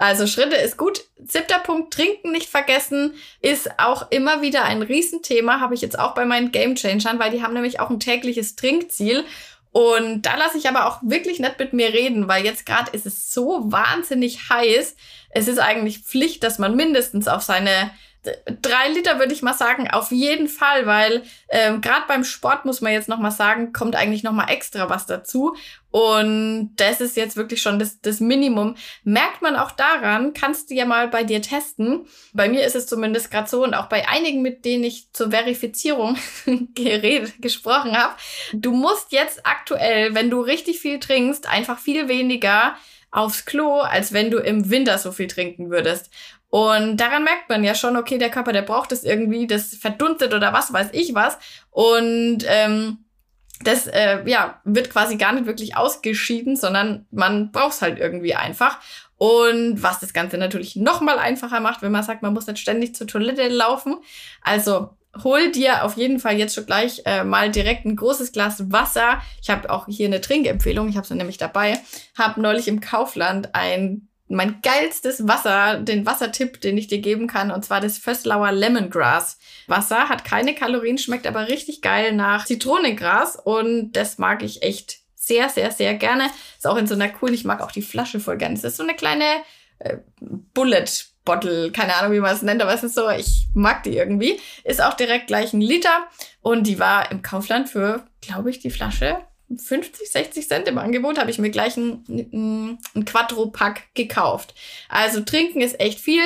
Also Schritte ist gut. Siebter Punkt, trinken nicht vergessen, ist auch immer wieder ein Riesenthema, habe ich jetzt auch bei meinen Game Changern, weil die haben nämlich auch ein tägliches Trinkziel und da lasse ich aber auch wirklich nicht mit mir reden, weil jetzt gerade ist es so wahnsinnig heiß. Es ist eigentlich Pflicht, dass man mindestens auf seine drei Liter würde ich mal sagen, auf jeden Fall, weil ähm, gerade beim Sport muss man jetzt noch mal sagen, kommt eigentlich noch mal extra was dazu. Und das ist jetzt wirklich schon das, das Minimum. Merkt man auch daran, kannst du ja mal bei dir testen. Bei mir ist es zumindest gerade so und auch bei einigen, mit denen ich zur Verifizierung <laughs> geredet, gesprochen habe. Du musst jetzt aktuell, wenn du richtig viel trinkst, einfach viel weniger aufs Klo, als wenn du im Winter so viel trinken würdest. Und daran merkt man ja schon, okay, der Körper, der braucht das irgendwie, das verdunstet oder was weiß ich was. Und ähm, das äh, ja, wird quasi gar nicht wirklich ausgeschieden, sondern man braucht es halt irgendwie einfach. Und was das Ganze natürlich noch mal einfacher macht, wenn man sagt, man muss nicht ständig zur Toilette laufen. Also hol dir auf jeden Fall jetzt schon gleich äh, mal direkt ein großes Glas Wasser. Ich habe auch hier eine Trinkempfehlung, ich habe es nämlich dabei. Habe neulich im Kaufland ein mein geilstes Wasser, den Wassertipp, den ich dir geben kann, und zwar das Fösslauer Lemongrass Wasser. Hat keine Kalorien, schmeckt aber richtig geil nach Zitronengras und das mag ich echt sehr, sehr, sehr gerne. Ist auch in so einer coolen, ich mag auch die Flasche voll gerne. Das ist so eine kleine äh, Bullet Bottle, keine Ahnung, wie man es nennt, aber es ist so, ich mag die irgendwie. Ist auch direkt gleich ein Liter und die war im Kaufland für, glaube ich, die Flasche 50, 60 Cent im Angebot, habe ich mir gleich ein, ein, Quattro-Pack gekauft. Also trinken ist echt viel,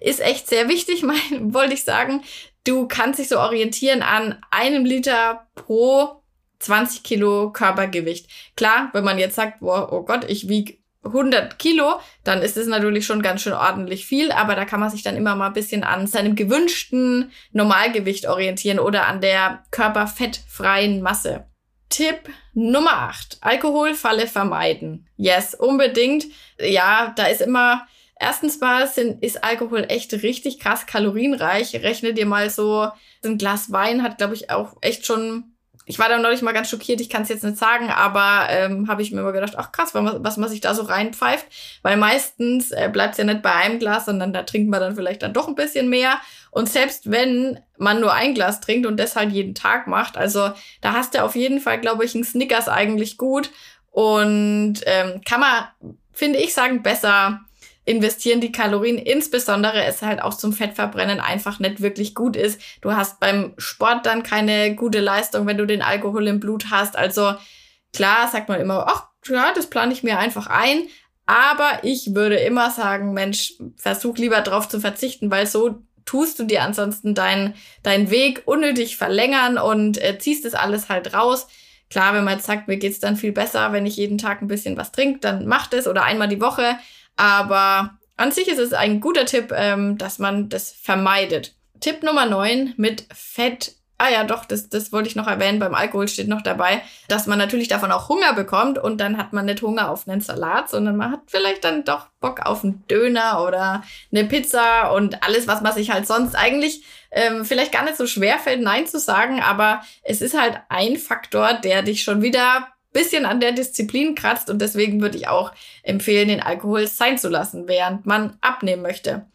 ist echt sehr wichtig, <laughs> mein, wollte ich sagen. Du kannst dich so orientieren an einem Liter pro 20 Kilo Körpergewicht. Klar, wenn man jetzt sagt, boah, oh Gott, ich wiege 100 Kilo, dann ist es natürlich schon ganz schön ordentlich viel, aber da kann man sich dann immer mal ein bisschen an seinem gewünschten Normalgewicht orientieren oder an der körperfettfreien Masse. Tipp Nummer 8. Alkoholfalle vermeiden. Yes, unbedingt. Ja, da ist immer, erstens mal sind, ist Alkohol echt richtig krass kalorienreich. Rechne dir mal so, ein Glas Wein hat, glaube ich, auch echt schon ich war da neulich mal ganz schockiert, ich kann es jetzt nicht sagen, aber ähm, habe ich mir immer gedacht, ach krass, was, was man sich da so reinpfeift. Weil meistens äh, bleibt ja nicht bei einem Glas, sondern da trinkt man dann vielleicht dann doch ein bisschen mehr. Und selbst wenn man nur ein Glas trinkt und das halt jeden Tag macht, also da hast du auf jeden Fall, glaube ich, einen Snickers eigentlich gut. Und ähm, kann man, finde ich, sagen, besser investieren die Kalorien, insbesondere es halt auch zum Fettverbrennen einfach nicht wirklich gut ist. Du hast beim Sport dann keine gute Leistung, wenn du den Alkohol im Blut hast. Also klar sagt man immer, ach ja, das plane ich mir einfach ein. Aber ich würde immer sagen, Mensch, versuch lieber drauf zu verzichten, weil so tust du dir ansonsten deinen dein Weg unnötig verlängern und äh, ziehst das alles halt raus. Klar, wenn man jetzt sagt, mir geht's dann viel besser, wenn ich jeden Tag ein bisschen was trinke, dann macht es oder einmal die Woche. Aber an sich ist es ein guter Tipp, ähm, dass man das vermeidet. Tipp Nummer 9 mit Fett. Ah ja, doch, das, das wollte ich noch erwähnen. Beim Alkohol steht noch dabei, dass man natürlich davon auch Hunger bekommt und dann hat man nicht Hunger auf einen Salat, sondern man hat vielleicht dann doch Bock auf einen Döner oder eine Pizza und alles, was man sich halt sonst eigentlich ähm, vielleicht gar nicht so schwer fällt, Nein zu sagen, aber es ist halt ein Faktor, der dich schon wieder bisschen an der Disziplin kratzt und deswegen würde ich auch empfehlen, den Alkohol sein zu lassen, während man abnehmen möchte.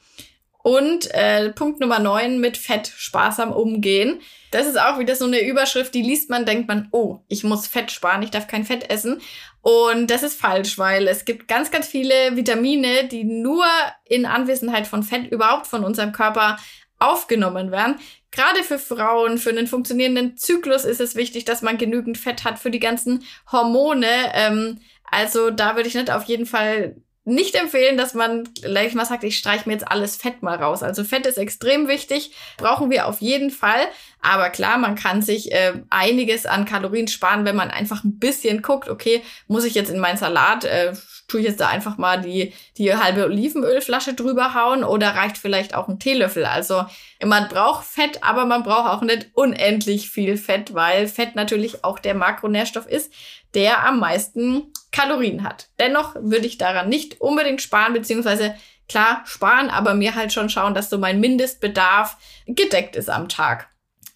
Und äh, Punkt Nummer 9 mit Fett sparsam umgehen. Das ist auch wieder so eine Überschrift, die liest man, denkt man, oh, ich muss Fett sparen, ich darf kein Fett essen. Und das ist falsch, weil es gibt ganz, ganz viele Vitamine, die nur in Anwesenheit von Fett überhaupt von unserem Körper aufgenommen werden. Gerade für Frauen, für einen funktionierenden Zyklus ist es wichtig, dass man genügend Fett hat für die ganzen Hormone. Ähm, also da würde ich nicht auf jeden Fall nicht empfehlen, dass man gleich mal sagt, ich streiche mir jetzt alles Fett mal raus. Also Fett ist extrem wichtig, brauchen wir auf jeden Fall. Aber klar, man kann sich äh, einiges an Kalorien sparen, wenn man einfach ein bisschen guckt, okay, muss ich jetzt in meinen Salat, äh, tue ich jetzt da einfach mal die, die halbe Olivenölflasche drüber hauen oder reicht vielleicht auch ein Teelöffel? Also man braucht Fett, aber man braucht auch nicht unendlich viel Fett, weil Fett natürlich auch der Makronährstoff ist, der am meisten Kalorien hat. Dennoch würde ich daran nicht unbedingt sparen, beziehungsweise klar sparen, aber mir halt schon schauen, dass so mein Mindestbedarf gedeckt ist am Tag.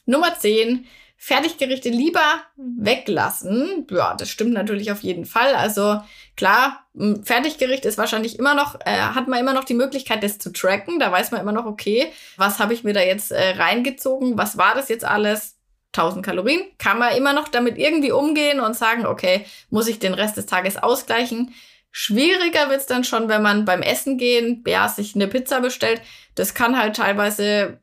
Nummer 10. Fertiggerichte lieber weglassen. Ja, das stimmt natürlich auf jeden Fall. Also klar, Fertiggericht ist wahrscheinlich immer noch, äh, hat man immer noch die Möglichkeit, das zu tracken. Da weiß man immer noch, okay, was habe ich mir da jetzt äh, reingezogen? Was war das jetzt alles? 1000 Kalorien, kann man immer noch damit irgendwie umgehen und sagen, okay, muss ich den Rest des Tages ausgleichen? Schwieriger wird's dann schon, wenn man beim Essen gehen, ja, sich eine Pizza bestellt. Das kann halt teilweise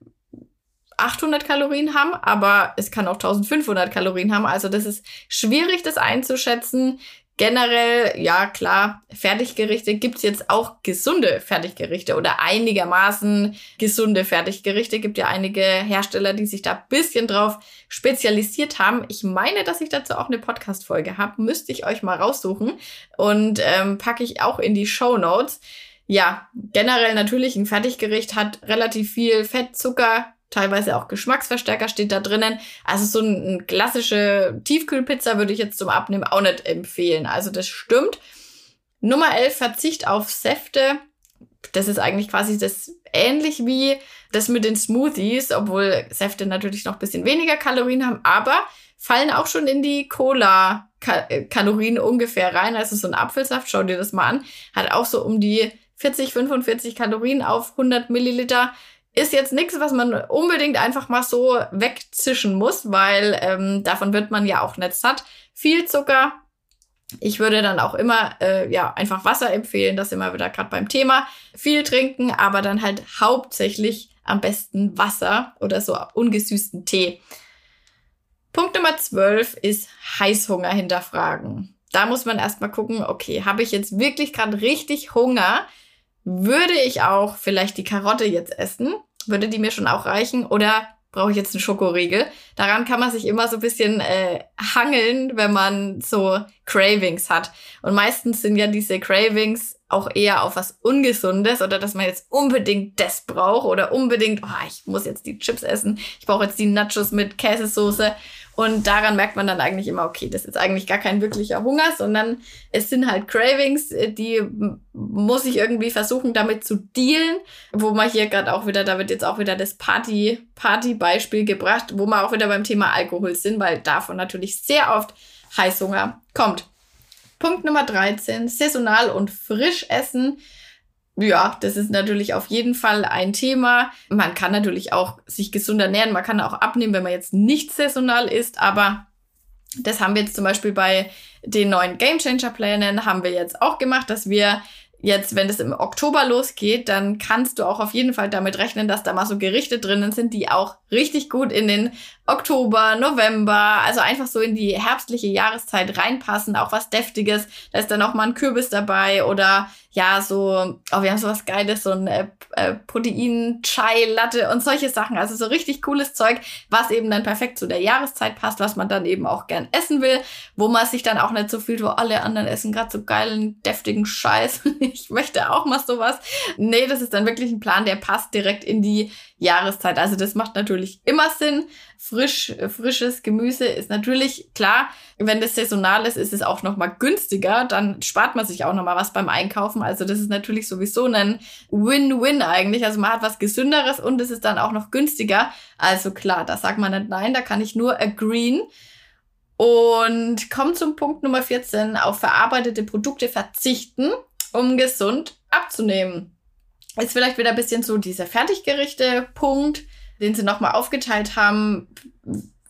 800 Kalorien haben, aber es kann auch 1500 Kalorien haben. Also das ist schwierig, das einzuschätzen. Generell, ja klar, Fertiggerichte gibt's jetzt auch gesunde Fertiggerichte oder einigermaßen gesunde Fertiggerichte. Gibt ja einige Hersteller, die sich da bisschen drauf spezialisiert haben. Ich meine, dass ich dazu auch eine Podcast-Folge habe. Müsste ich euch mal raussuchen und ähm, packe ich auch in die Show Notes. Ja, generell natürlich ein Fertiggericht hat relativ viel Fett, Zucker, teilweise auch Geschmacksverstärker steht da drinnen. Also so eine klassische Tiefkühlpizza würde ich jetzt zum Abnehmen auch nicht empfehlen. Also das stimmt. Nummer 11, Verzicht auf Säfte. Das ist eigentlich quasi das ähnlich wie das mit den Smoothies, obwohl Säfte natürlich noch ein bisschen weniger Kalorien haben, aber fallen auch schon in die Cola-Kalorien ungefähr rein. Also so ein Apfelsaft, schau dir das mal an, hat auch so um die 40, 45 Kalorien auf 100 Milliliter ist jetzt nichts, was man unbedingt einfach mal so wegzischen muss, weil ähm, davon wird man ja auch nicht satt. Viel Zucker. Ich würde dann auch immer äh, ja einfach Wasser empfehlen, das immer wieder gerade beim Thema. Viel trinken, aber dann halt hauptsächlich am besten Wasser oder so ungesüßten Tee. Punkt Nummer 12 ist Heißhunger hinterfragen. Da muss man erstmal gucken, okay, habe ich jetzt wirklich gerade richtig Hunger? Würde ich auch vielleicht die Karotte jetzt essen? Würde die mir schon auch reichen? Oder brauche ich jetzt einen Schokoriegel? Daran kann man sich immer so ein bisschen äh, hangeln, wenn man so Cravings hat. Und meistens sind ja diese Cravings auch eher auf was Ungesundes oder dass man jetzt unbedingt das braucht oder unbedingt, oh, ich muss jetzt die Chips essen, ich brauche jetzt die Nachos mit Käsesoße und daran merkt man dann eigentlich immer, okay, das ist eigentlich gar kein wirklicher Hunger, sondern es sind halt Cravings, äh, die muss ich irgendwie versuchen, damit zu dealen. Wo man hier gerade auch wieder, da wird jetzt auch wieder das Party, Party-Beispiel gebracht, wo wir auch wieder beim Thema Alkohol sind, weil davon natürlich sehr oft Heißhunger kommt. Punkt Nummer 13, saisonal und frisch essen. Ja, das ist natürlich auf jeden Fall ein Thema. Man kann natürlich auch sich gesund ernähren, man kann auch abnehmen, wenn man jetzt nicht saisonal ist, aber das haben wir jetzt zum Beispiel bei den neuen Game Changer Plänen haben wir jetzt auch gemacht, dass wir jetzt, wenn es im Oktober losgeht, dann kannst du auch auf jeden Fall damit rechnen, dass da mal so Gerichte drinnen sind, die auch richtig gut in den Oktober, November, also einfach so in die herbstliche Jahreszeit reinpassen, auch was Deftiges. Da ist dann auch mal ein Kürbis dabei oder ja, so, oh, wir haben sowas Geiles, so ein äh, äh, Protein-Chai-Latte und solche Sachen. Also so richtig cooles Zeug, was eben dann perfekt zu der Jahreszeit passt, was man dann eben auch gern essen will, wo man sich dann auch nicht so fühlt, wo alle anderen essen gerade so geilen, deftigen Scheiß. <laughs> ich möchte auch mal sowas. Nee, das ist dann wirklich ein Plan, der passt direkt in die Jahreszeit. Also das macht natürlich immer Sinn. Frisch, frisches Gemüse ist natürlich klar. Wenn das saisonal ist, ist es auch noch mal günstiger. Dann spart man sich auch noch mal was beim Einkaufen. Also das ist natürlich sowieso ein Win-Win eigentlich. Also man hat was Gesünderes und es ist dann auch noch günstiger. Also klar, da sagt man nicht nein. Da kann ich nur agreeen. Und kommt zum Punkt Nummer 14. Auf verarbeitete Produkte verzichten, um gesund abzunehmen ist vielleicht wieder ein bisschen so dieser Fertiggerichte-Punkt, den sie nochmal aufgeteilt haben.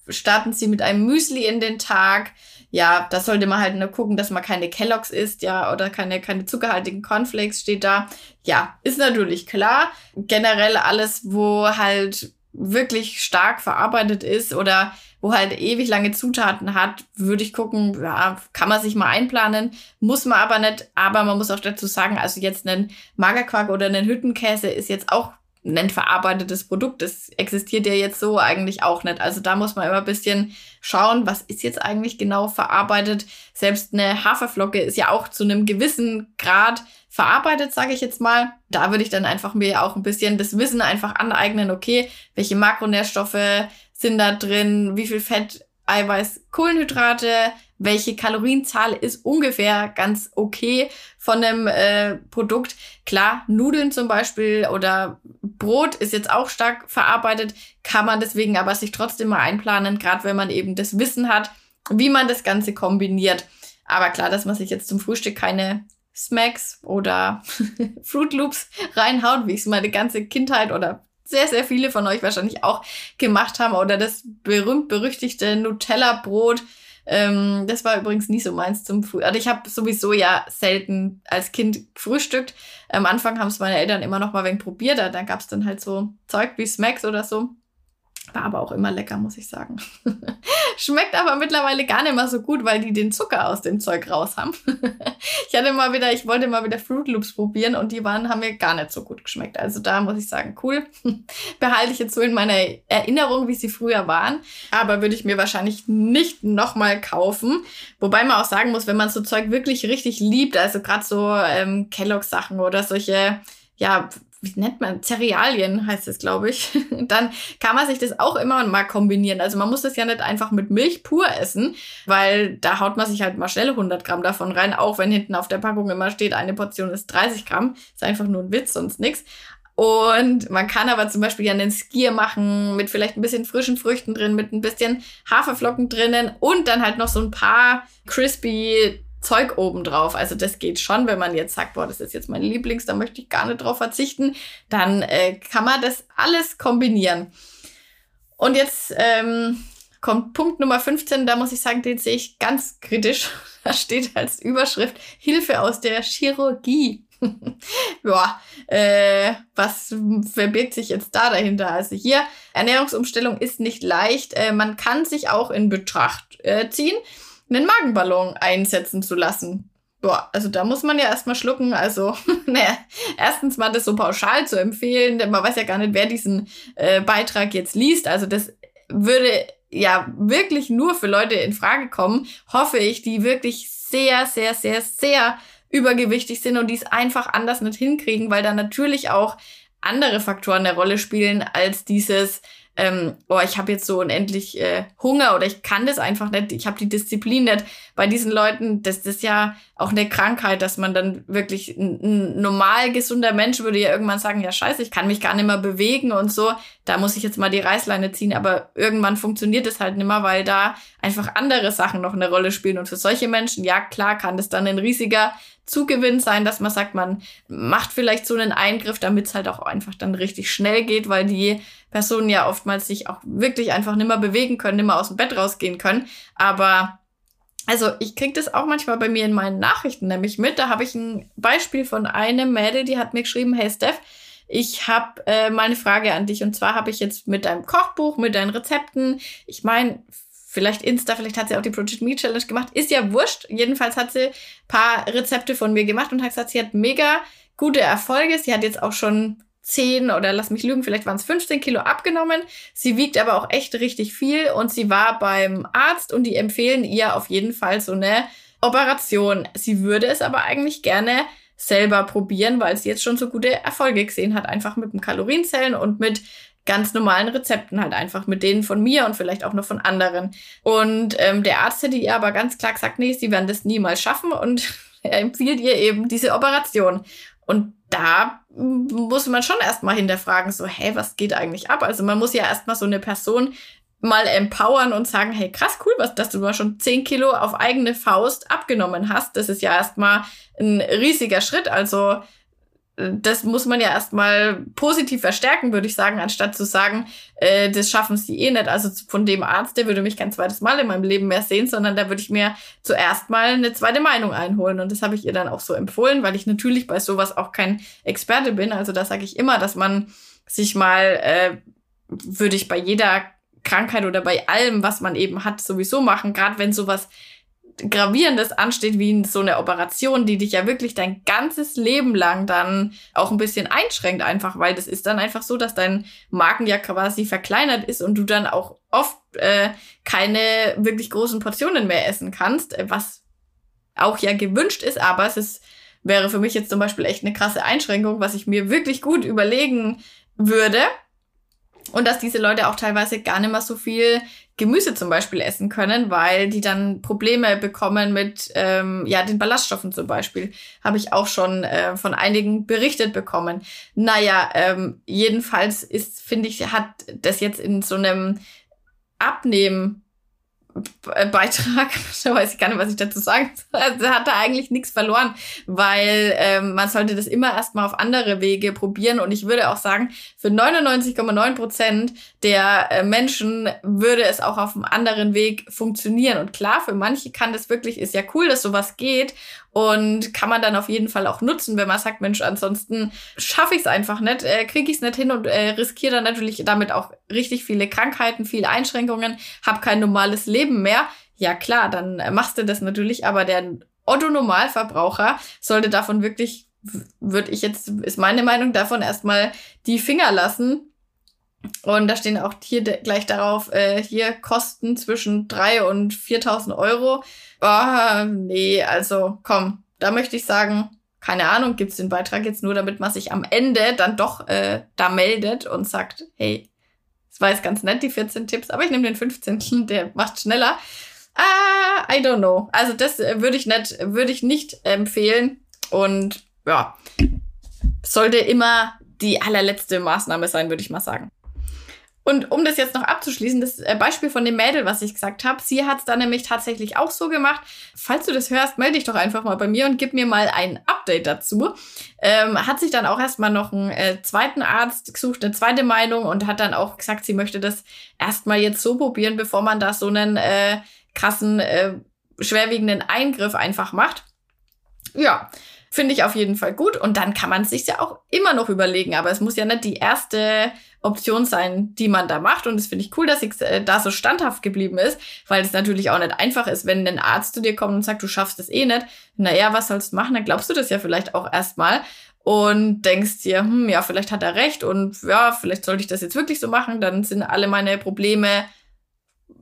Starten sie mit einem Müsli in den Tag. Ja, da sollte man halt nur gucken, dass man keine Kelloggs isst, ja, oder keine, keine zuckerhaltigen Cornflakes steht da. Ja, ist natürlich klar. Generell alles, wo halt wirklich stark verarbeitet ist oder wo halt ewig lange Zutaten hat, würde ich gucken, ja, kann man sich mal einplanen, muss man aber nicht. Aber man muss auch dazu sagen, also jetzt ein Magerquark oder ein Hüttenkäse ist jetzt auch ein verarbeitetes Produkt. Das existiert ja jetzt so eigentlich auch nicht. Also da muss man immer ein bisschen schauen, was ist jetzt eigentlich genau verarbeitet. Selbst eine Haferflocke ist ja auch zu einem gewissen Grad verarbeitet, sage ich jetzt mal. Da würde ich dann einfach mir auch ein bisschen das Wissen einfach aneignen, okay, welche Makronährstoffe sind da drin, wie viel Fett, Eiweiß, Kohlenhydrate, welche Kalorienzahl ist ungefähr ganz okay von einem äh, Produkt. Klar, Nudeln zum Beispiel oder Brot ist jetzt auch stark verarbeitet, kann man deswegen aber sich trotzdem mal einplanen, gerade wenn man eben das Wissen hat, wie man das Ganze kombiniert. Aber klar, dass man sich jetzt zum Frühstück keine Smacks oder <laughs> Fruit Loops reinhaut, wie ich es meine ganze Kindheit oder sehr, sehr viele von euch wahrscheinlich auch gemacht haben. Oder das berühmt-berüchtigte Nutella-Brot Ähm, das war übrigens nie so meins zum Früh. Also ich habe sowieso ja selten als Kind gefrühstückt. Am Anfang haben es meine Eltern immer noch mal wegen probiert. Dann gab es dann halt so Zeug wie Smacks oder so. War aber auch immer lecker, muss ich sagen. <laughs> Schmeckt aber mittlerweile gar nicht mehr so gut, weil die den Zucker aus dem Zeug raus haben. <laughs> ich hatte mal wieder, ich wollte mal wieder Fruit Loops probieren und die waren, haben mir gar nicht so gut geschmeckt. Also da muss ich sagen, cool. <laughs> Behalte ich jetzt so in meiner Erinnerung, wie sie früher waren. Aber würde ich mir wahrscheinlich nicht nochmal kaufen. Wobei man auch sagen muss, wenn man so Zeug wirklich richtig liebt, also gerade so ähm, Kellogg-Sachen oder solche, ja, wie nennt man, Cerealien heißt es, glaube ich, <laughs> dann kann man sich das auch immer mal kombinieren. Also man muss das ja nicht einfach mit Milch pur essen, weil da haut man sich halt mal schnell 100 Gramm davon rein, auch wenn hinten auf der Packung immer steht, eine Portion ist 30 Gramm. Ist einfach nur ein Witz, sonst nix. Und man kann aber zum Beispiel ja einen Skier machen mit vielleicht ein bisschen frischen Früchten drin, mit ein bisschen Haferflocken drinnen und dann halt noch so ein paar crispy Zeug obendrauf. Also das geht schon, wenn man jetzt sagt, boah, das ist jetzt mein Lieblings, da möchte ich gar nicht drauf verzichten, dann äh, kann man das alles kombinieren. Und jetzt ähm, kommt Punkt Nummer 15, da muss ich sagen, den sehe ich ganz kritisch. <laughs> Da steht als Überschrift Hilfe aus der Chirurgie. <laughs> ja, äh, was verbirgt sich jetzt da dahinter? Also hier, Ernährungsumstellung ist nicht leicht. Äh, man kann sich auch in Betracht äh, ziehen einen Magenballon einsetzen zu lassen. Boah, also da muss man ja erstmal schlucken. Also, <laughs> naja, erstens mal das so pauschal zu empfehlen, denn man weiß ja gar nicht, wer diesen äh, Beitrag jetzt liest. Also das würde ja wirklich nur für Leute in Frage kommen, hoffe ich, die wirklich sehr, sehr, sehr, sehr übergewichtig sind und die es einfach anders nicht hinkriegen, weil da natürlich auch andere Faktoren eine Rolle spielen als dieses, ähm, oh, ich habe jetzt so unendlich äh, Hunger oder ich kann das einfach nicht, ich habe die Disziplin nicht. Bei diesen Leuten, das, das ist ja auch eine Krankheit, dass man dann wirklich ein, ein normal gesunder Mensch würde ja irgendwann sagen, ja scheiße, ich kann mich gar nicht mehr bewegen und so, da muss ich jetzt mal die Reißleine ziehen, aber irgendwann funktioniert es halt nicht mehr, weil da einfach andere Sachen noch eine Rolle spielen und für solche Menschen, ja klar, kann das dann ein riesiger Zugewinn sein, dass man sagt, man macht vielleicht so einen Eingriff, damit es halt auch einfach dann richtig schnell geht, weil die Personen ja oftmals sich auch wirklich einfach nimmer bewegen können, nimmer aus dem Bett rausgehen können. Aber also ich krieg das auch manchmal bei mir in meinen Nachrichten nämlich mit. Da habe ich ein Beispiel von einem Mädel, die hat mir geschrieben, hey Steph, ich habe äh, mal eine Frage an dich und zwar habe ich jetzt mit deinem Kochbuch, mit deinen Rezepten, ich meine, vielleicht Insta, vielleicht hat sie auch die Project Me Challenge gemacht. Ist ja wurscht. Jedenfalls hat sie paar Rezepte von mir gemacht und hat gesagt, sie hat mega gute Erfolge. Sie hat jetzt auch schon 10 oder lass mich lügen, vielleicht waren es 15 Kilo abgenommen. Sie wiegt aber auch echt richtig viel und sie war beim Arzt und die empfehlen ihr auf jeden Fall so eine Operation. Sie würde es aber eigentlich gerne selber probieren, weil sie jetzt schon so gute Erfolge gesehen hat, einfach mit dem Kalorienzellen und mit ganz normalen Rezepten halt einfach mit denen von mir und vielleicht auch noch von anderen. Und ähm, der Arzt hätte ihr aber ganz klar gesagt, nee, sie werden das niemals schaffen und <laughs> er empfiehlt ihr eben diese Operation. Und da muss man schon erstmal hinterfragen, so, hey, was geht eigentlich ab? Also man muss ja erstmal so eine Person mal empowern und sagen, hey, krass cool, was, dass du mal schon 10 Kilo auf eigene Faust abgenommen hast. Das ist ja erstmal ein riesiger Schritt. Also das muss man ja erstmal positiv verstärken, würde ich sagen, anstatt zu sagen, äh, das schaffen sie eh nicht. Also von dem Arzt, der würde mich kein zweites Mal in meinem Leben mehr sehen, sondern da würde ich mir zuerst mal eine zweite Meinung einholen. Und das habe ich ihr dann auch so empfohlen, weil ich natürlich bei sowas auch kein Experte bin. Also da sage ich immer, dass man sich mal, äh, würde ich bei jeder Krankheit oder bei allem, was man eben hat, sowieso machen, gerade wenn sowas Gravierendes ansteht, wie so eine Operation, die dich ja wirklich dein ganzes Leben lang dann auch ein bisschen einschränkt, einfach, weil das ist dann einfach so, dass dein Magen ja quasi verkleinert ist und du dann auch oft äh, keine wirklich großen Portionen mehr essen kannst, äh, was auch ja gewünscht ist, aber es ist, wäre für mich jetzt zum Beispiel echt eine krasse Einschränkung, was ich mir wirklich gut überlegen würde. Und dass diese Leute auch teilweise gar nicht mehr so viel Gemüse zum Beispiel essen können, weil die dann Probleme bekommen mit ähm, ja den Ballaststoffen zum Beispiel. Habe ich auch schon äh, von einigen berichtet bekommen. Naja, ähm, jedenfalls ist, finde ich, hat das jetzt in so einem Abnehmen Beitrag, <laughs> da weiß ich gar nicht, was ich dazu sagen soll. Also hat da eigentlich nichts verloren, weil ähm, man sollte das immer erstmal auf andere Wege probieren. Und ich würde auch sagen, für 99,9 Prozent der äh, Menschen würde es auch auf einem anderen Weg funktionieren. Und klar, für manche kann das wirklich, ist ja cool, dass sowas geht und kann man dann auf jeden Fall auch nutzen, wenn man sagt, Mensch, ansonsten schaffe ich es einfach nicht, äh, kriege ich es nicht hin und äh, riskiere dann natürlich damit auch richtig viele Krankheiten, viele Einschränkungen, habe kein normales Leben mehr. Ja klar, dann äh, machst du das natürlich, aber der Otto-Normalverbraucher sollte davon wirklich, würde ich jetzt, ist meine Meinung davon erstmal die Finger lassen, und da stehen auch hier gleich darauf, äh, hier Kosten zwischen drei und 4.000 Euro. Oh, nee, also komm, da möchte ich sagen, keine Ahnung, gibt's den Beitrag jetzt nur, damit man sich am Ende dann doch äh, da meldet und sagt, hey, das war jetzt ganz nett, die 14 Tipps, aber ich nehme den 15., <laughs> der macht schneller. Ah, I don't know. Also das äh, würde ich nicht, würde ich nicht empfehlen. Und ja, sollte immer die allerletzte Maßnahme sein, würde ich mal sagen. Und um das jetzt noch abzuschließen, das äh, Beispiel von dem Mädel, was ich gesagt habe, sie hat es dann nämlich tatsächlich auch so gemacht. Falls du das hörst, melde dich doch einfach mal bei mir und gib mir mal ein Update dazu. Ähm, hat sich dann auch erstmal noch einen äh, zweiten Arzt gesucht, eine zweite Meinung und hat dann auch gesagt, sie möchte das erstmal jetzt so probieren, bevor man da so einen äh, krassen, äh, schwerwiegenden Eingriff einfach macht. Ja, Finde ich auf jeden Fall gut. Und dann kann man es sich ja auch immer noch überlegen. Aber es muss ja nicht die erste Option sein, die man da macht. Und das finde ich cool, dass ich äh, da so standhaft geblieben ist, weil es natürlich auch nicht einfach ist, wenn ein Arzt zu dir kommt und sagt, du schaffst es eh nicht. Naja, was sollst du machen? Dann glaubst du das ja vielleicht auch erstmal und denkst dir, hm, ja, vielleicht hat er recht und ja, vielleicht sollte ich das jetzt wirklich so machen. Dann sind alle meine Probleme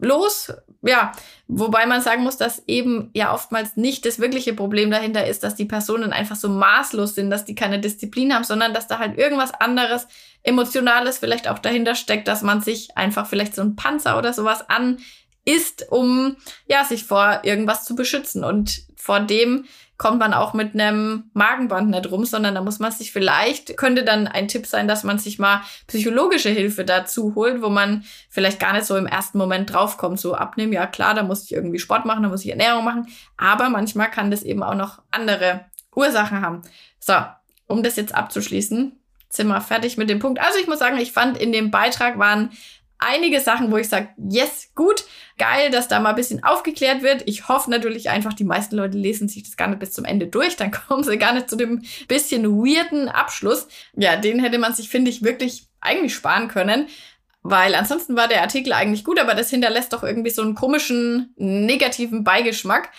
los. Ja, wobei man sagen muss, dass eben ja oftmals nicht das wirkliche Problem dahinter ist, dass die Personen einfach so maßlos sind, dass die keine Disziplin haben, sondern dass da halt irgendwas anderes, Emotionales vielleicht auch dahinter steckt, dass man sich einfach vielleicht so ein Panzer oder sowas an ist, um ja sich vor irgendwas zu beschützen. Und vor dem kommt man auch mit einem Magenband nicht rum, sondern da muss man sich vielleicht, könnte dann ein Tipp sein, dass man sich mal psychologische Hilfe dazu holt, wo man vielleicht gar nicht so im ersten Moment draufkommt, so abnehmen, ja klar, da muss ich irgendwie Sport machen, da muss ich Ernährung machen, aber manchmal kann das eben auch noch andere Ursachen haben. So, um das jetzt abzuschließen, sind wir fertig mit dem Punkt. Also ich muss sagen, ich fand in dem Beitrag waren einige Sachen, wo ich sage, yes, gut, geil, dass da mal ein bisschen aufgeklärt wird. Ich hoffe natürlich einfach, die meisten Leute lesen sich das gar nicht bis zum Ende durch, dann <laughs> kommen sie gar nicht zu dem bisschen weirden Abschluss. Ja, den hätte man sich, finde ich, wirklich eigentlich sparen können. Weil ansonsten war der Artikel eigentlich gut, aber das hinterlässt doch irgendwie so einen komischen, negativen Beigeschmack.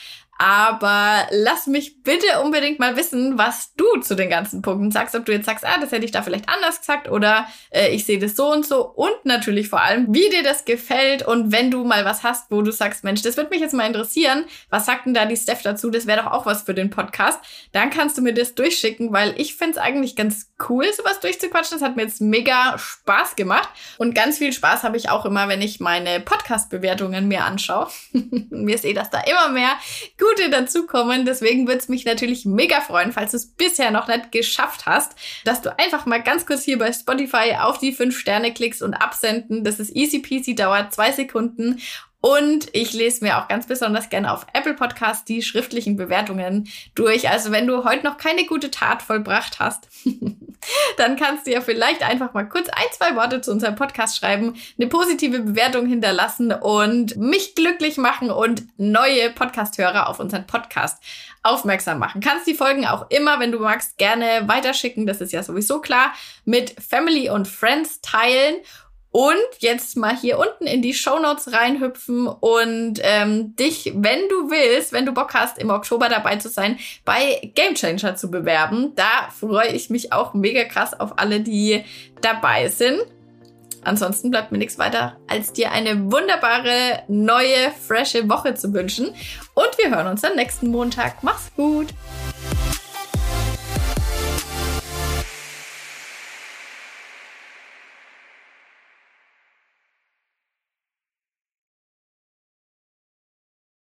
Aber lass mich bitte unbedingt mal wissen, was du zu den ganzen Punkten sagst. Ob du jetzt sagst, ah, das hätte ich da vielleicht anders gesagt oder äh, ich sehe das so und so. Und natürlich vor allem, wie dir das gefällt. Und wenn du mal was hast, wo du sagst, Mensch, das würde mich jetzt mal interessieren. Was sagt denn da die Steph dazu? Das wäre doch auch was für den Podcast. Dann kannst du mir das durchschicken, weil ich finde es eigentlich ganz cool, sowas durchzuquatschen. Das hat mir jetzt mega Spaß gemacht. Und ganz viel Spaß habe ich auch immer, wenn ich meine Podcast-Bewertungen mir anschaue. <laughs> mir sehe, dass da immer mehr gut Gute dazukommen. Deswegen würde es mich natürlich mega freuen, falls du es bisher noch nicht geschafft hast, dass du einfach mal ganz kurz hier bei Spotify auf die fünf Sterne klickst und absenden. Das ist easy peasy, dauert zwei Sekunden und ich lese mir auch ganz besonders gerne auf Apple Podcast die schriftlichen Bewertungen durch. Also wenn du heute noch keine gute Tat vollbracht hast, <laughs> dann kannst du ja vielleicht einfach mal kurz ein, zwei Worte zu unserem Podcast schreiben, eine positive Bewertung hinterlassen und mich glücklich machen und neue Podcast-Hörer auf unseren Podcast aufmerksam machen. Kannst die Folgen auch immer, wenn du magst, gerne weiterschicken. Das ist ja sowieso klar. Mit Family und Friends teilen. Und jetzt mal hier unten in die Show Notes reinhüpfen und ähm, dich, wenn du willst, wenn du Bock hast, im Oktober dabei zu sein, bei Game Changer zu bewerben. Da freue ich mich auch mega krass auf alle, die dabei sind. Ansonsten bleibt mir nichts weiter, als dir eine wunderbare, neue, frische Woche zu wünschen. Und wir hören uns am nächsten Montag. Mach's gut!